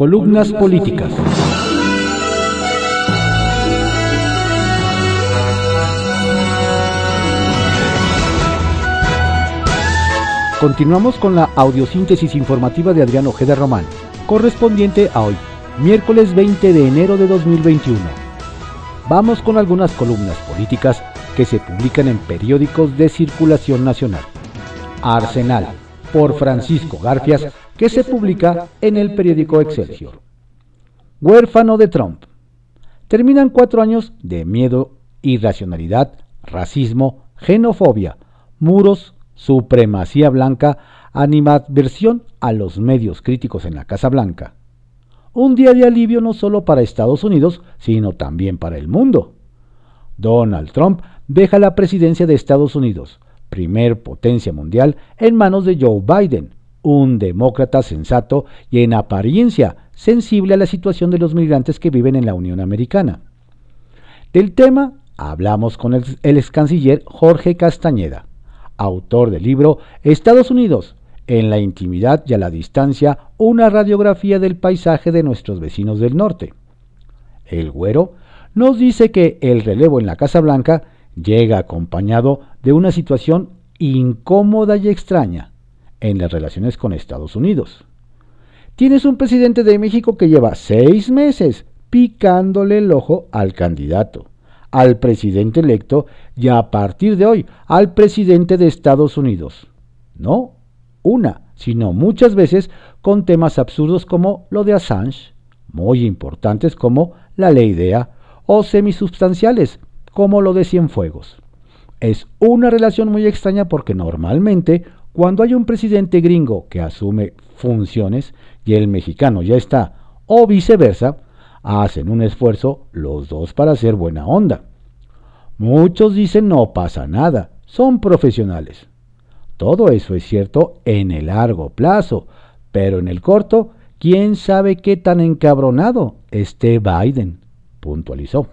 Columnas políticas. Continuamos con la audiosíntesis informativa de Adrián Ojeda Román, correspondiente a hoy, miércoles 20 de enero de 2021. Vamos con algunas columnas políticas que se publican en periódicos de circulación nacional. Arsenal, por Francisco Garfias, que se publica en el periódico Excelsior. Huérfano de Trump. Terminan cuatro años de miedo, irracionalidad, racismo, xenofobia, muros, supremacía blanca, animadversión a los medios críticos en la Casa Blanca. Un día de alivio no solo para Estados Unidos, sino también para el mundo. Donald Trump deja la presidencia de Estados Unidos, primer potencia mundial, en manos de Joe Biden, un demócrata sensato y en apariencia sensible a la situación de los migrantes que viven en la Unión Americana. Del tema hablamos con el, ex canciller Jorge Castañeda, autor del libro Estados Unidos, en la intimidad y a la distancia, una radiografía del paisaje de nuestros vecinos del norte. El güero nos dice que el relevo en la Casa Blanca llega acompañado de una situación incómoda y extraña en las relaciones con Estados Unidos. Tienes un presidente de México que lleva seis meses picándole el ojo al candidato, al presidente electo y a partir de hoy al presidente de Estados Unidos. No una, sino muchas veces con temas absurdos como lo de Assange, muy importantes como la ley DEA, o semisubstanciales como lo de Cienfuegos. Es una relación muy extraña porque normalmente cuando hay un presidente gringo que asume funciones y el mexicano ya está, o viceversa, hacen un esfuerzo los dos para hacer buena onda. Muchos dicen no pasa nada, son profesionales. Todo eso es cierto en el largo plazo, pero en el corto, quién sabe qué tan encabronado esté Biden, puntualizó.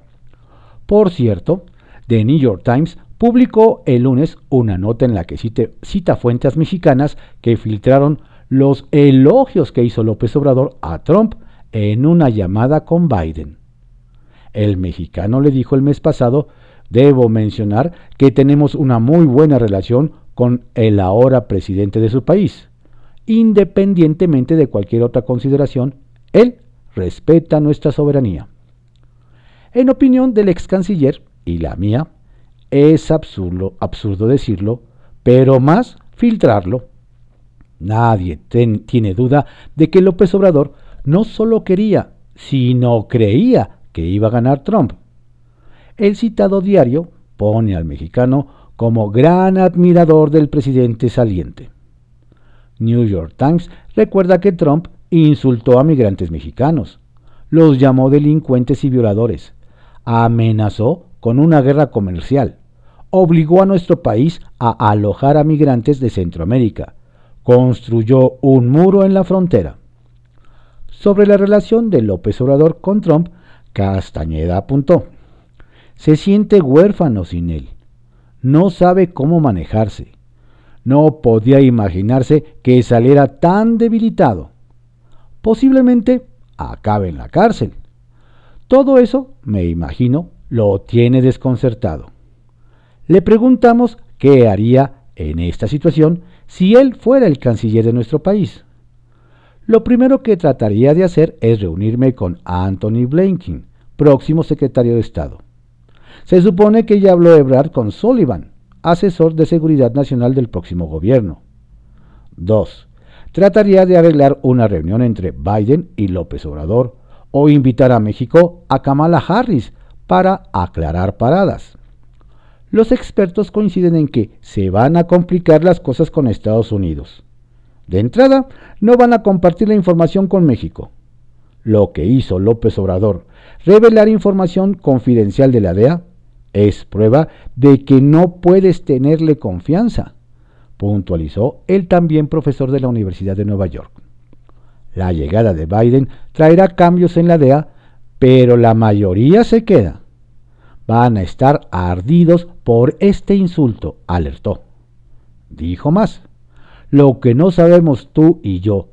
Por cierto, The New York Times publicó el lunes una nota en la que cita fuentes mexicanas que filtraron los elogios que hizo López Obrador a Trump en una llamada con Biden. El mexicano le dijo el mes pasado, debo mencionar que tenemos una muy buena relación con el ahora presidente de su país. Independientemente de cualquier otra consideración, él respeta nuestra soberanía. En opinión del ex canciller y la mía, es absurdo, absurdo decirlo, pero más filtrarlo. Nadie tiene duda de que López Obrador no solo quería, sino creía que iba a ganar Trump. El citado diario pone al mexicano como gran admirador del presidente saliente. New York Times recuerda que Trump insultó a migrantes mexicanos, los llamó delincuentes y violadores, amenazó con una guerra comercial, obligó a nuestro país a alojar a migrantes de Centroamérica, construyó un muro en la frontera. Sobre la relación de López Obrador con Trump, Castañeda apuntó, se siente huérfano sin él, no sabe cómo manejarse, no podía imaginarse que saliera tan debilitado. Posiblemente acabe en la cárcel. Todo eso, me imagino, lo tiene desconcertado. Le preguntamos qué haría en esta situación si él fuera el canciller de nuestro país. Lo primero que trataría de hacer es reunirme con Anthony Blinken, próximo secretario de Estado. Se supone que ya habló Ebrard con Sullivan, asesor de seguridad nacional del próximo gobierno. 2. Trataría de arreglar una reunión entre Biden y López Obrador o invitar a México a Kamala Harris para aclarar paradas. Los expertos coinciden en que se van a complicar las cosas con Estados Unidos. De entrada, no van a compartir la información con México. Lo que hizo López Obrador, revelar información confidencial de la DEA, es prueba de que no puedes tenerle confianza, puntualizó el también profesor de la Universidad de Nueva York. La llegada de Biden traerá cambios en la DEA, pero la mayoría se queda. Van a estar ardidos por este insulto, alertó. Dijo más, lo que no sabemos tú y yo,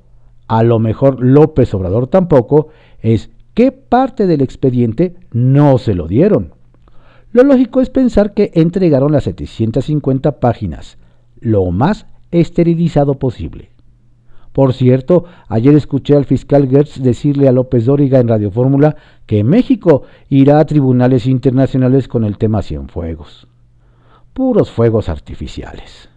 a lo mejor López Obrador tampoco, es qué parte del expediente no se lo dieron. Lo lógico es pensar que entregaron las 750 páginas, lo más esterilizado posible. Por cierto, ayer escuché al fiscal Gertz decirle a López Dóriga en Radio Fórmula que México irá a tribunales internacionales con el tema Cienfuegos. Puros fuegos artificiales.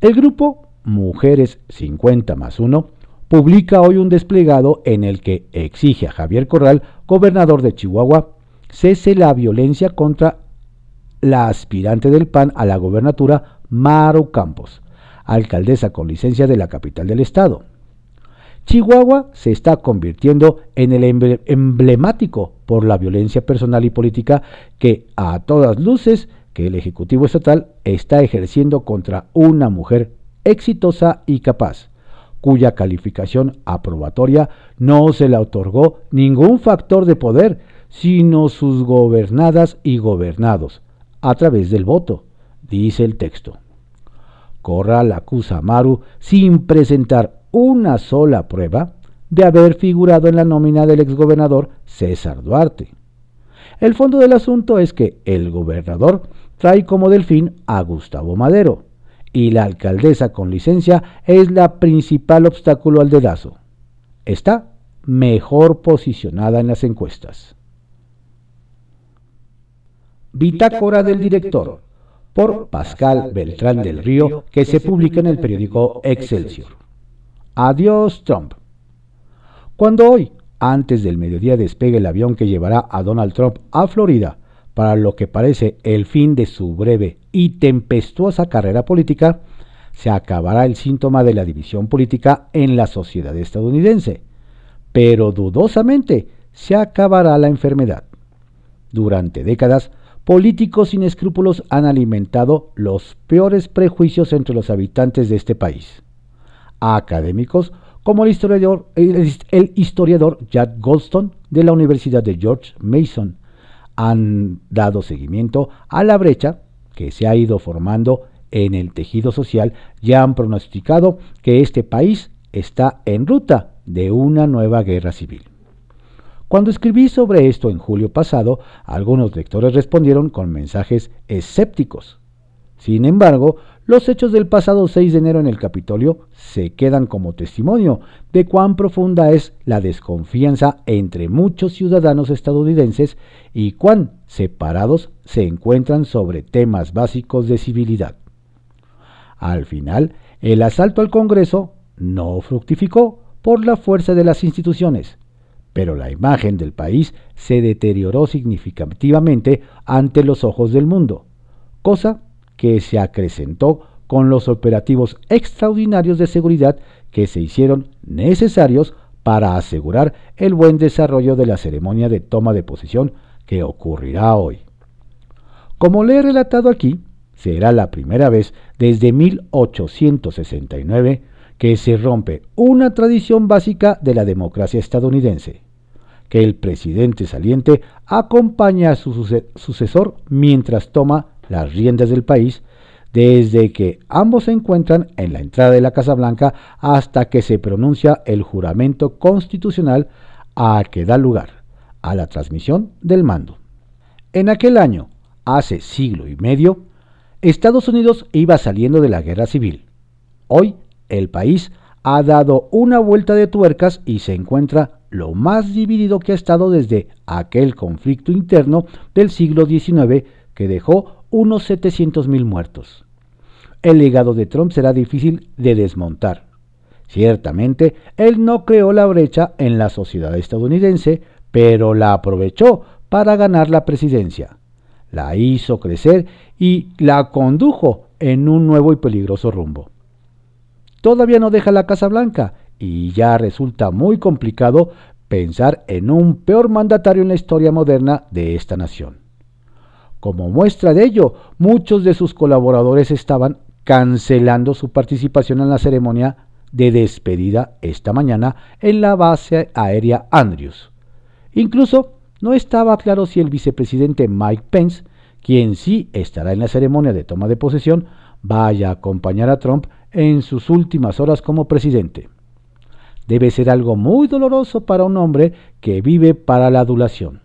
El grupo Mujeres 50 más 1 publica hoy un desplegado en el que exige a Javier Corral, gobernador de Chihuahua, cese la violencia contra la aspirante del PAN a la gobernatura, Maru Campos, alcaldesa con licencia de la capital del estado. Chihuahua se está convirtiendo en el emblemático por la violencia personal y política que a todas luces que el Ejecutivo Estatal está ejerciendo contra una mujer exitosa y capaz, cuya calificación aprobatoria no se le otorgó ningún factor de poder, sino sus gobernadas y gobernados, a través del voto, dice el texto. Corral acusa a Maru sin presentar una sola prueba de haber figurado en la nómina del exgobernador César Duarte. El fondo del asunto es que el gobernador trae como delfín a Gustavo Madero, y la alcaldesa con licencia es la principal obstáculo al dedazo. Está mejor posicionada en las encuestas. Bitácora del director por Pascal Beltrán del Río que se publica en el periódico Excelsior. Adiós Trump. Cuando hoy, antes del mediodía, despegue el avión que llevará a Donald Trump a Florida para lo que parece el fin de su breve y tempestuosa carrera política, se acabará el síntoma de la división política en la sociedad estadounidense, pero dudosamente se acabará la enfermedad. Durante décadas, políticos sin escrúpulos han alimentado los peores prejuicios entre los habitantes de este país. Académicos como el historiador, el historiador Jack Goldstone de la Universidad de George Mason han dado seguimiento a la brecha que se ha ido formando en el tejido social y han pronosticado que este país está en ruta de una nueva guerra civil. Cuando escribí sobre esto en julio pasado, algunos lectores respondieron con mensajes escépticos. Sin embargo, los hechos del pasado 6 de enero en el Capitolio se quedan como testimonio de cuán profunda es la desconfianza entre muchos ciudadanos estadounidenses y cuán separados se encuentran sobre temas básicos de civilidad. Al final, el asalto al Congreso no fructificó por la fuerza de las instituciones, pero la imagen del país se deterioró significativamente ante los ojos del mundo, cosa que se acrecentó con los operativos extraordinarios de seguridad que se hicieron necesarios para asegurar el buen desarrollo de la ceremonia de toma de posesión que ocurrirá hoy. Como le he relatado aquí, será la primera vez desde 1869 que se rompe una tradición básica de la democracia estadounidense, que el presidente saliente acompaña a su sucesor mientras toma las riendas del país desde que ambos se encuentran en la entrada de la Casa Blanca hasta que se pronuncia el juramento constitucional a que da lugar a la transmisión del mando. En aquel año, hace siglo y medio, Estados Unidos iba saliendo de la guerra civil. Hoy el país ha dado una vuelta de tuercas y se encuentra lo más dividido que ha estado desde aquel conflicto interno del siglo XIX que dejó unos 700.000 muertos. El legado de Trump será difícil de desmontar. Ciertamente, él no creó la brecha en la sociedad estadounidense, pero la aprovechó para ganar la presidencia. La hizo crecer y la condujo en un nuevo y peligroso rumbo. Todavía no deja la Casa Blanca y ya resulta muy complicado pensar en un peor mandatario en la historia moderna de esta nación. Como muestra de ello, muchos de sus colaboradores estaban cancelando su participación en la ceremonia de despedida esta mañana en la base aérea Andrews. Incluso no estaba claro si el vicepresidente Mike Pence, quien sí estará en la ceremonia de toma de posesión, vaya a acompañar a Trump en sus últimas horas como presidente. debe ser algo muy doloroso para un hombre que vive para la adulación.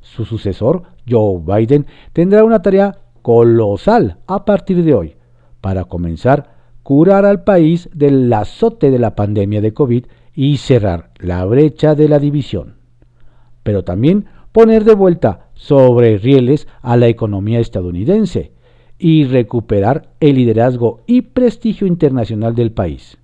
Su sucesor, Joe Biden, tendrá una tarea colosal a partir de hoy para comenzar curar al país del azote de la pandemia de COVID y cerrar la brecha de la división. Pero también poner de vuelta sobre rieles a la economía estadounidense y recuperar el liderazgo y prestigio internacional del país.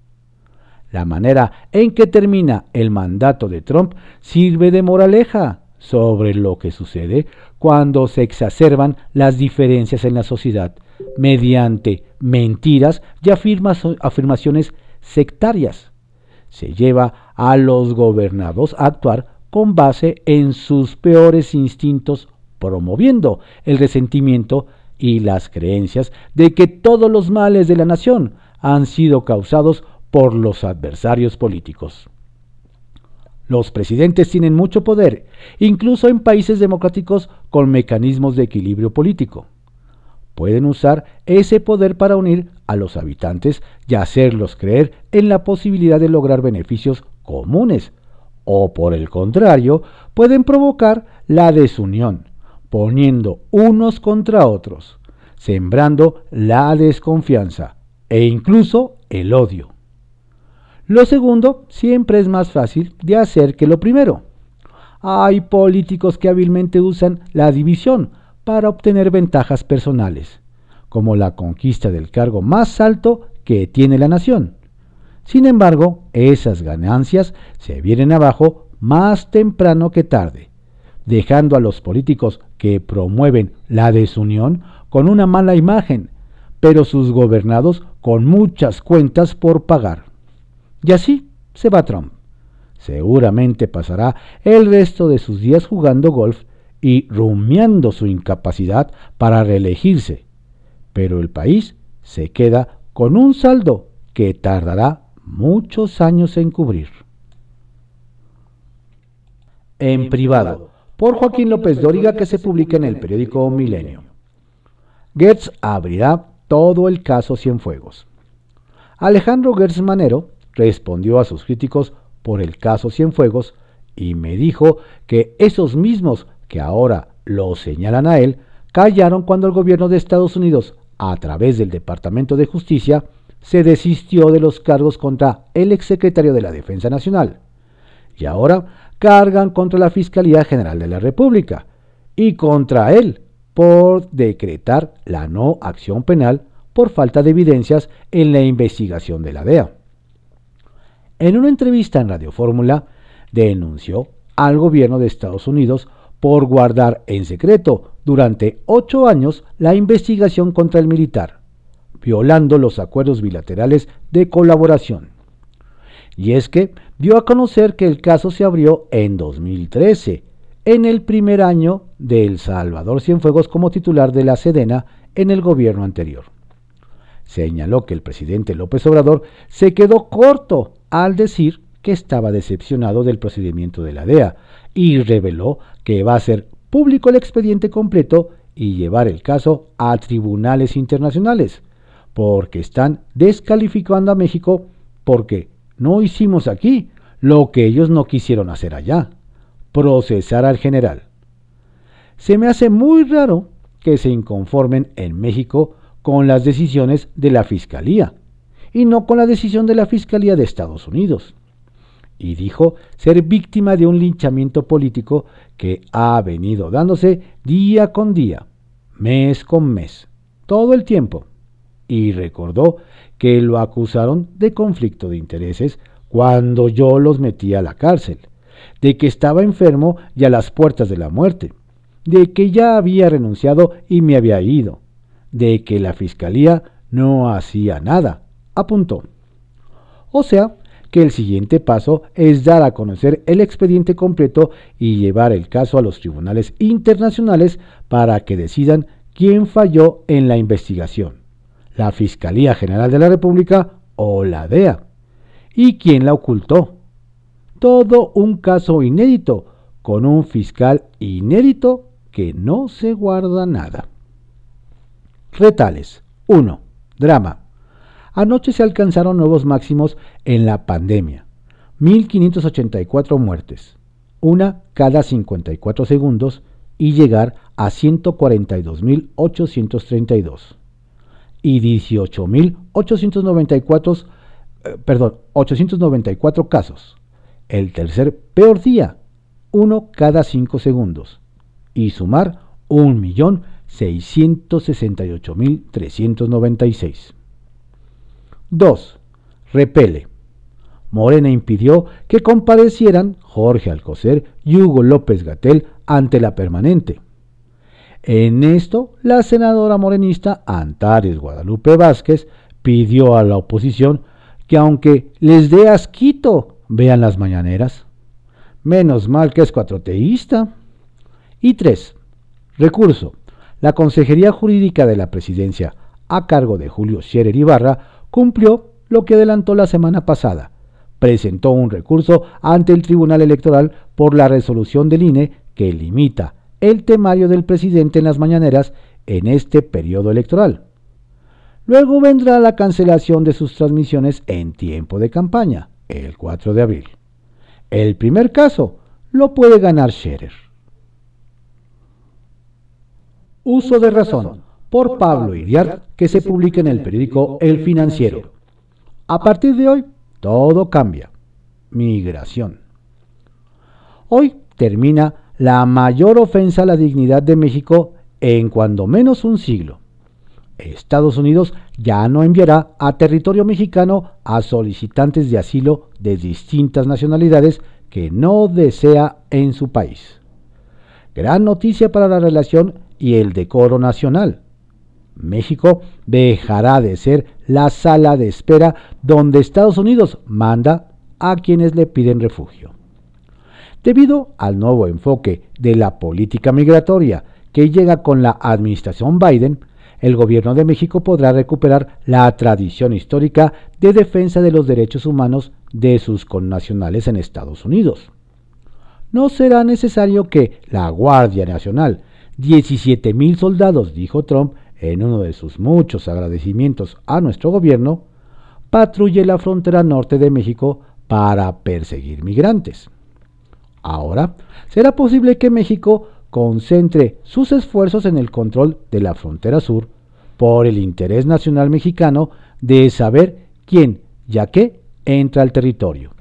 La manera en que termina el mandato de Trump sirve de moraleja sobre lo que sucede cuando se exacerban las diferencias en la sociedad mediante mentiras y afirmaciones sectarias. Se lleva a los gobernados a actuar con base en sus peores instintos, promoviendo el resentimiento y las creencias de que todos los males de la nación han sido causados por los adversarios políticos. Los presidentes tienen mucho poder, incluso en países democráticos con mecanismos de equilibrio político. Pueden usar ese poder para unir a los habitantes y hacerlos creer en la posibilidad de lograr beneficios comunes, o por el contrario, pueden provocar la desunión, poniendo unos contra otros, sembrando la desconfianza e incluso el odio. Lo segundo siempre es más fácil de hacer que lo primero. Hay políticos que hábilmente usan la división para obtener ventajas personales, como la conquista del cargo más alto que tiene la nación. Sin embargo, esas ganancias se vienen abajo más temprano que tarde, dejando a los políticos que promueven la desunión con una mala imagen, pero sus gobernados con muchas cuentas por pagar. Y así se va Trump. Seguramente pasará el resto de sus días jugando golf y rumiando su incapacidad para reelegirse. Pero el país se queda con un saldo que tardará muchos años en cubrir. En privado, por Joaquín López Dóriga, que se publica en el periódico Milenio. Gertz abrirá todo el caso Cienfuegos. Alejandro Gertz Manero respondió a sus críticos por el caso Cienfuegos y me dijo que esos mismos que ahora lo señalan a él callaron cuando el gobierno de Estados Unidos, a través del Departamento de Justicia, se desistió de los cargos contra el exsecretario de la Defensa Nacional. Y ahora cargan contra la Fiscalía General de la República y contra él por decretar la no acción penal por falta de evidencias en la investigación de la DEA. En una entrevista en Radio Fórmula, denunció al gobierno de Estados Unidos por guardar en secreto durante ocho años la investigación contra el militar, violando los acuerdos bilaterales de colaboración. Y es que dio a conocer que el caso se abrió en 2013, en el primer año de El Salvador Cienfuegos como titular de la Sedena en el gobierno anterior. Señaló que el presidente López Obrador se quedó corto al decir que estaba decepcionado del procedimiento de la DEA y reveló que va a ser público el expediente completo y llevar el caso a tribunales internacionales, porque están descalificando a México porque no hicimos aquí lo que ellos no quisieron hacer allá, procesar al general. Se me hace muy raro que se inconformen en México con las decisiones de la Fiscalía y no con la decisión de la Fiscalía de Estados Unidos. Y dijo ser víctima de un linchamiento político que ha venido dándose día con día, mes con mes, todo el tiempo. Y recordó que lo acusaron de conflicto de intereses cuando yo los metí a la cárcel, de que estaba enfermo y a las puertas de la muerte, de que ya había renunciado y me había ido, de que la fiscalía no hacía nada, apuntó. O sea, que el siguiente paso es dar a conocer el expediente completo y llevar el caso a los tribunales internacionales para que decidan quién falló en la investigación, la Fiscalía General de la República o la DEA, y quién la ocultó. Todo un caso inédito, con un fiscal inédito que no se guarda nada. Retales. 1. Drama. Anoche se alcanzaron nuevos máximos en la pandemia. 1.584 muertes, una cada 54 segundos, y llegar a 142.832 y 18.894 eh, perdón, 894 casos. El tercer peor día, uno cada 5 segundos. Y sumar 1.668.396. 2. Repele. Morena impidió que comparecieran Jorge Alcocer y Hugo López Gatel ante la permanente. En esto, la senadora morenista Antares Guadalupe Vázquez pidió a la oposición que aunque les dé asquito, vean las mañaneras. Menos mal que es cuatroteísta. Y 3. Recurso. La Consejería Jurídica de la Presidencia, a cargo de Julio Scherer Ibarra, cumplió lo que adelantó la semana pasada. Presentó un recurso ante el Tribunal Electoral por la resolución del INE que limita el temario del presidente en las mañaneras en este periodo electoral. Luego vendrá la cancelación de sus transmisiones en tiempo de campaña, el 4 de abril. El primer caso lo puede ganar Scherer. Uso de razón por Pablo Iriar que se publica en el periódico El Financiero. A partir de hoy, todo cambia. Migración. Hoy termina la mayor ofensa a la dignidad de México en cuando menos un siglo. Estados Unidos ya no enviará a territorio mexicano a solicitantes de asilo de distintas nacionalidades que no desea en su país. Gran noticia para la relación y el decoro nacional. México dejará de ser la sala de espera donde Estados Unidos manda a quienes le piden refugio. Debido al nuevo enfoque de la política migratoria que llega con la administración Biden, el gobierno de México podrá recuperar la tradición histórica de defensa de los derechos humanos de sus connacionales en Estados Unidos. No será necesario que la Guardia Nacional, 17.000 soldados, dijo Trump en uno de sus muchos agradecimientos a nuestro gobierno, patrulle la frontera norte de México para perseguir migrantes. Ahora, será posible que México concentre sus esfuerzos en el control de la frontera sur por el interés nacional mexicano de saber quién, ya que, entra al territorio.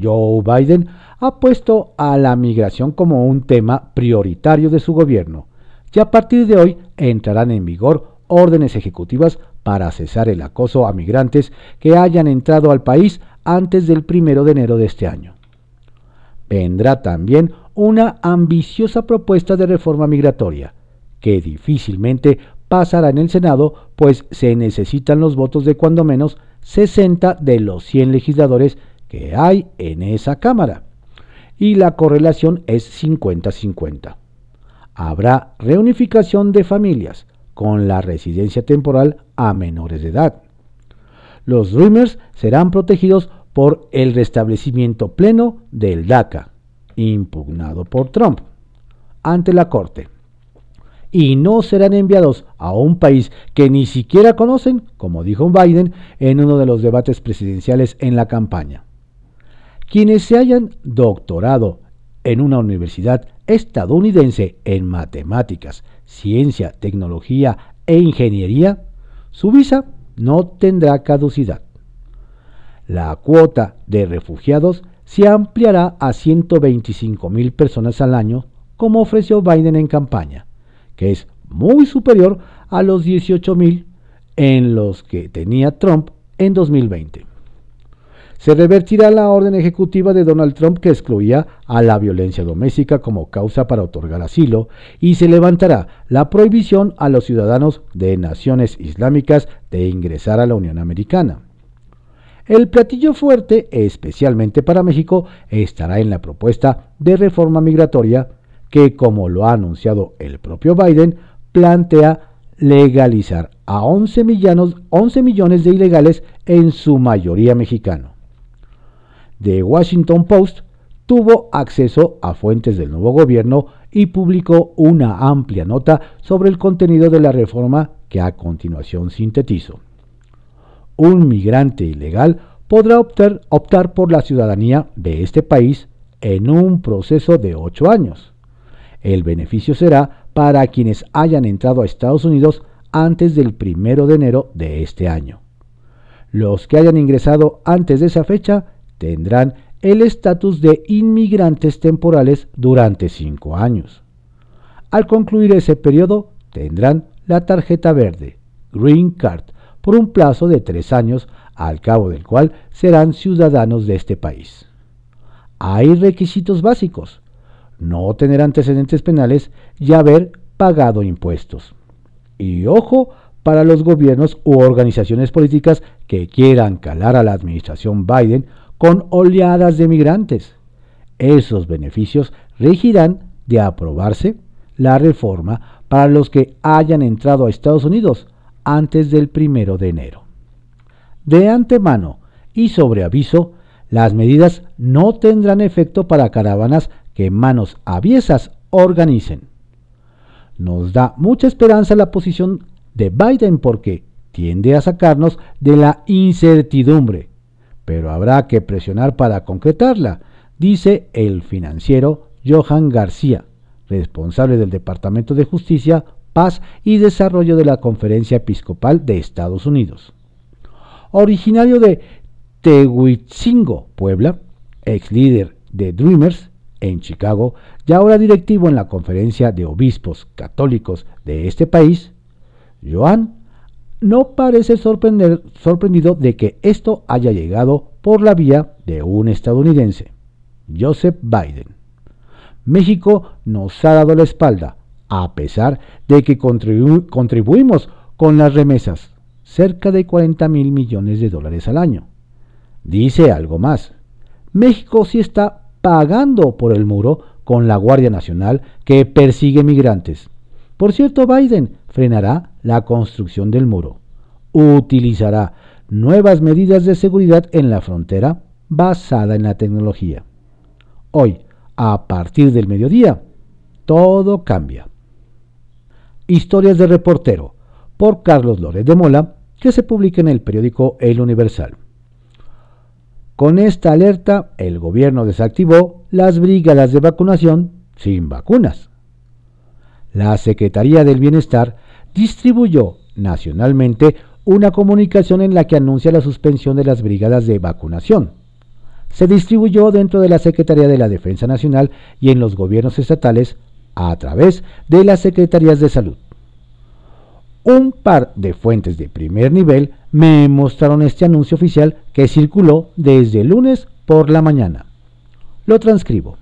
Joe Biden ha puesto a la migración como un tema prioritario de su gobierno y a partir de hoy entrarán en vigor órdenes ejecutivas para cesar el acoso a migrantes que hayan entrado al país antes del primero de enero de este año. Vendrá también una ambiciosa propuesta de reforma migratoria, que difícilmente pasará en el Senado, pues se necesitan los votos de cuando menos 60 de los 100 legisladores que hay en esa Cámara. Y la correlación es 50-50. Habrá reunificación de familias con la residencia temporal a menores de edad. Los Dreamers serán protegidos por el restablecimiento pleno del DACA, impugnado por Trump, ante la Corte. Y no serán enviados a un país que ni siquiera conocen, como dijo Biden en uno de los debates presidenciales en la campaña. Quienes se hayan doctorado en una universidad estadounidense en matemáticas, ciencia, tecnología e ingeniería, su visa no tendrá caducidad. La cuota de refugiados se ampliará a 125 mil personas al año, como ofreció Biden en campaña, que es muy superior a los 18 mil en los que tenía Trump en 2020. Se revertirá la orden ejecutiva de Donald Trump que excluía a la violencia doméstica como causa para otorgar asilo y se levantará la prohibición a los ciudadanos de naciones islámicas de ingresar a la Unión Americana. El platillo fuerte, especialmente para México, estará en la propuesta de reforma migratoria que, como lo ha anunciado el propio Biden, plantea legalizar a 11 millones, 11 millones de ilegales, en su mayoría mexicanos. The Washington Post tuvo acceso a fuentes del nuevo gobierno y publicó una amplia nota sobre el contenido de la reforma que a continuación sintetizo un migrante ilegal podrá optar, por la ciudadanía de este país en un proceso de ocho años. El beneficio será para quienes hayan entrado a Estados Unidos antes del primero de enero de este año. Los que hayan ingresado antes de esa fecha tendrán el estatus de inmigrantes temporales durante cinco años. Al concluir ese periodo, tendrán la tarjeta verde, Green Card, por un plazo de tres años, al cabo del cual serán ciudadanos de este país. Hay requisitos básicos. No tener antecedentes penales y haber pagado impuestos. Y ojo para los gobiernos u organizaciones políticas que quieran calar a la administración Biden con oleadas de migrantes. Esos beneficios regirán de aprobarse la reforma para los que hayan entrado a Estados Unidos antes del primero de enero. De antemano y sobre aviso, las medidas no tendrán efecto para caravanas que manos aviesas organicen. Nos da mucha esperanza la posición de Biden porque tiende a sacarnos de la incertidumbre pero habrá que presionar para concretarla, dice el financiero Johan García, responsable del Departamento de Justicia, Paz y Desarrollo de la Conferencia Episcopal de Estados Unidos. Originario de Tehuitzingo, Puebla, ex líder de Dreamers en Chicago y ahora directivo en la Conferencia de Obispos Católicos de este país, Johan no parece sorprendido de que esto haya llegado por la vía de un estadounidense, Joseph Biden. México nos ha dado la espalda, a pesar de que contribuimos con las remesas, cerca de 40 mil millones de dólares al año. Dice algo más. México sí está pagando por el muro con la Guardia Nacional que persigue migrantes. Por cierto, Biden frenará la construcción del muro. Utilizará nuevas medidas de seguridad en la frontera basada en la tecnología. Hoy, a partir del mediodía, todo cambia. Historias de reportero por Carlos Lórez de Mola, que se publica en el periódico El Universal. Con esta alerta, el gobierno desactivó las brigadas de vacunación sin vacunas. La Secretaría del Bienestar distribuyó nacionalmente una comunicación en la que anuncia la suspensión de las brigadas de vacunación. Se distribuyó dentro de la Secretaría de la Defensa Nacional y en los gobiernos estatales a través de las Secretarías de Salud. Un par de fuentes de primer nivel me mostraron este anuncio oficial que circuló desde lunes por la mañana. Lo transcribo.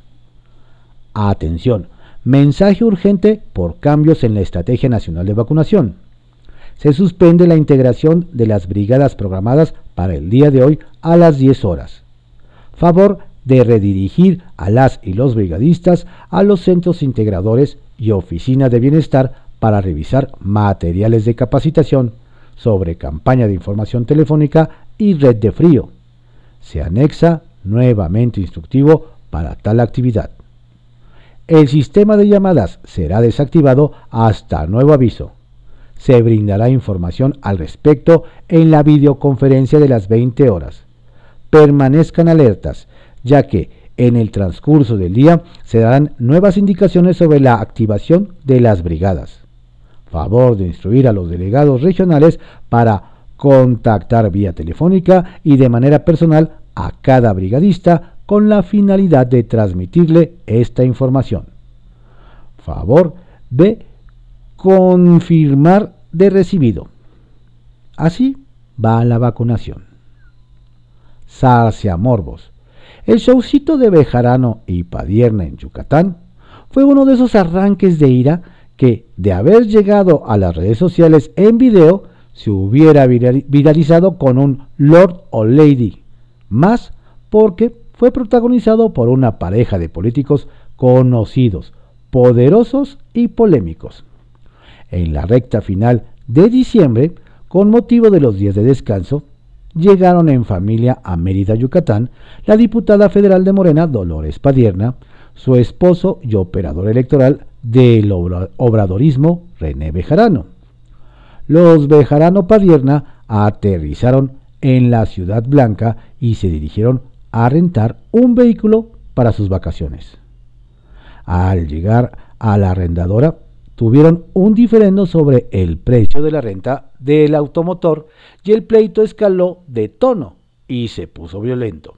Atención, mensaje urgente por cambios en la Estrategia Nacional de Vacunación se suspende la integración de las brigadas programadas para el día de hoy a las 10 horas. Favor de redirigir a las y los brigadistas a los centros integradores y oficinas de bienestar para revisar materiales de capacitación sobre campaña de información telefónica y red de frío. Se anexa nuevamente instructivo para tal actividad. El sistema de llamadas será desactivado hasta nuevo aviso se brindará información al respecto en la videoconferencia de las 20 horas. Permanezcan alertas, ya que en el transcurso del día se darán nuevas indicaciones sobre la activación de las brigadas. Favor de instruir a los delegados regionales para contactar vía telefónica y de manera personal a cada brigadista con la finalidad de transmitirle esta información. Favor de confirmar de recibido. Así va la vacunación. Sarcia Morbos. El showcito de Bejarano y Padierna en Yucatán fue uno de esos arranques de ira que, de haber llegado a las redes sociales en video, se hubiera viralizado con un Lord o Lady, más porque fue protagonizado por una pareja de políticos conocidos, poderosos y polémicos. En la recta final de diciembre, con motivo de los días de descanso, llegaron en familia a Mérida, Yucatán, la diputada federal de Morena, Dolores Padierna, su esposo y operador electoral del obradorismo, René Bejarano. Los Bejarano Padierna aterrizaron en la Ciudad Blanca y se dirigieron a rentar un vehículo para sus vacaciones. Al llegar a la arrendadora, tuvieron un diferendo sobre el precio de la renta del automotor y el pleito escaló de tono y se puso violento.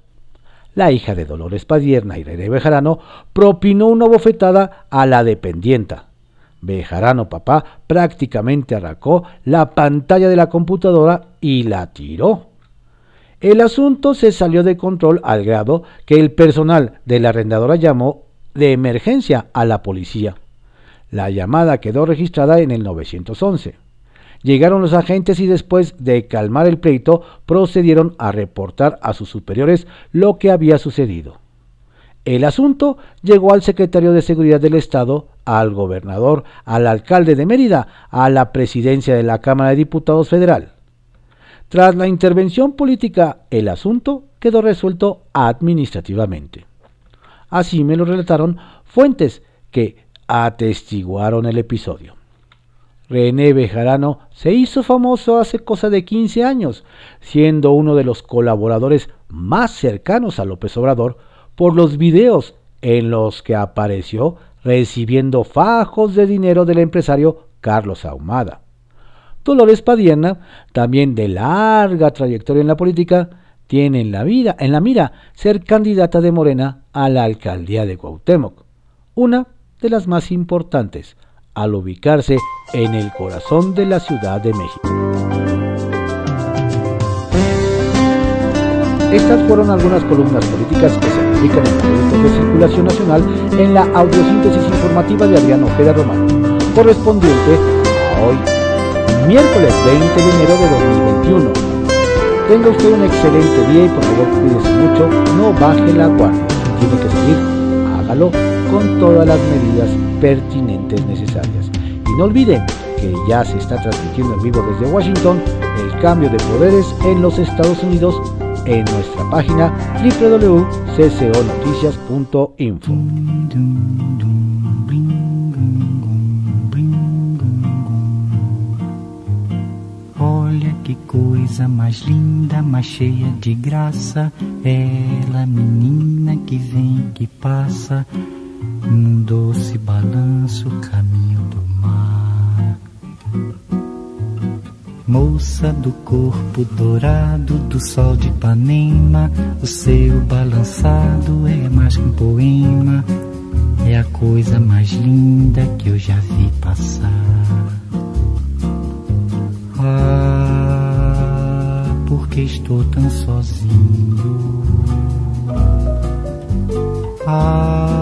La hija de Dolores Padierna, Irene Bejarano, propinó una bofetada a la dependienta. Bejarano papá prácticamente arrancó la pantalla de la computadora y la tiró. El asunto se salió de control al grado que el personal de la arrendadora llamó de emergencia a la policía. La llamada quedó registrada en el 911. Llegaron los agentes y después de calmar el pleito procedieron a reportar a sus superiores lo que había sucedido. El asunto llegó al secretario de Seguridad del Estado, al gobernador, al alcalde de Mérida, a la presidencia de la Cámara de Diputados Federal. Tras la intervención política, el asunto quedó resuelto administrativamente. Así me lo relataron fuentes que atestiguaron el episodio. René Bejarano se hizo famoso hace cosa de 15 años, siendo uno de los colaboradores más cercanos a López Obrador por los videos en los que apareció recibiendo fajos de dinero del empresario Carlos Ahumada. Dolores Padierna, también de larga trayectoria en la política, tiene en la, vida, en la mira ser candidata de Morena a la alcaldía de Cuauhtémoc, una de las más importantes, al ubicarse en el corazón de la Ciudad de México. Estas fueron algunas columnas políticas que se publican en periódicos de circulación nacional en la audiosíntesis informativa de Adriano Ojeda Román, correspondiente a hoy, miércoles 20 de enero de 2021. Tenga usted un excelente día y por favor cuídese mucho, no baje la guardia. Si tiene que salir, hágalo con todas las medidas pertinentes necesarias. Y no olviden que ya se está transmitiendo en vivo desde Washington el cambio de poderes en los Estados Unidos en nuestra página www.cconoticias.info. Olha que coisa mais linda, mais cheia de graça, ela menina que vem, que passa num doce balanço caminho do mar. Moça do corpo dourado do sol de Ipanema, o seu balançado é mais que um poema, é a coisa mais linda que eu já vi passar. Ah, porque estou tão sozinho. Ah,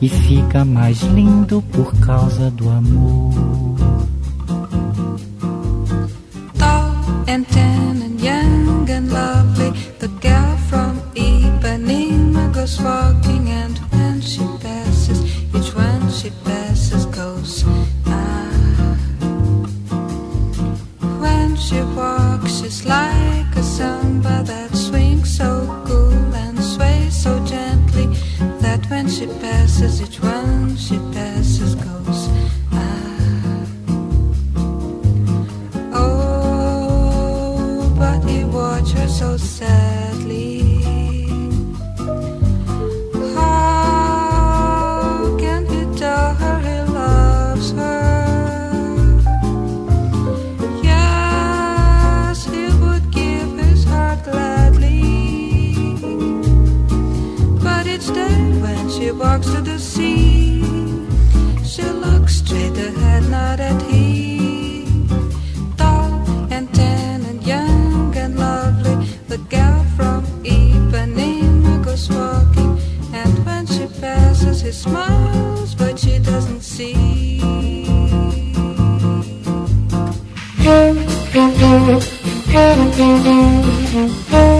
e fica mais lindo por causa do amor. The sea, she looks straight ahead, not at him tall and tan and young and lovely. The gal from Ipanema goes walking, and when she passes, he smiles, but she doesn't see.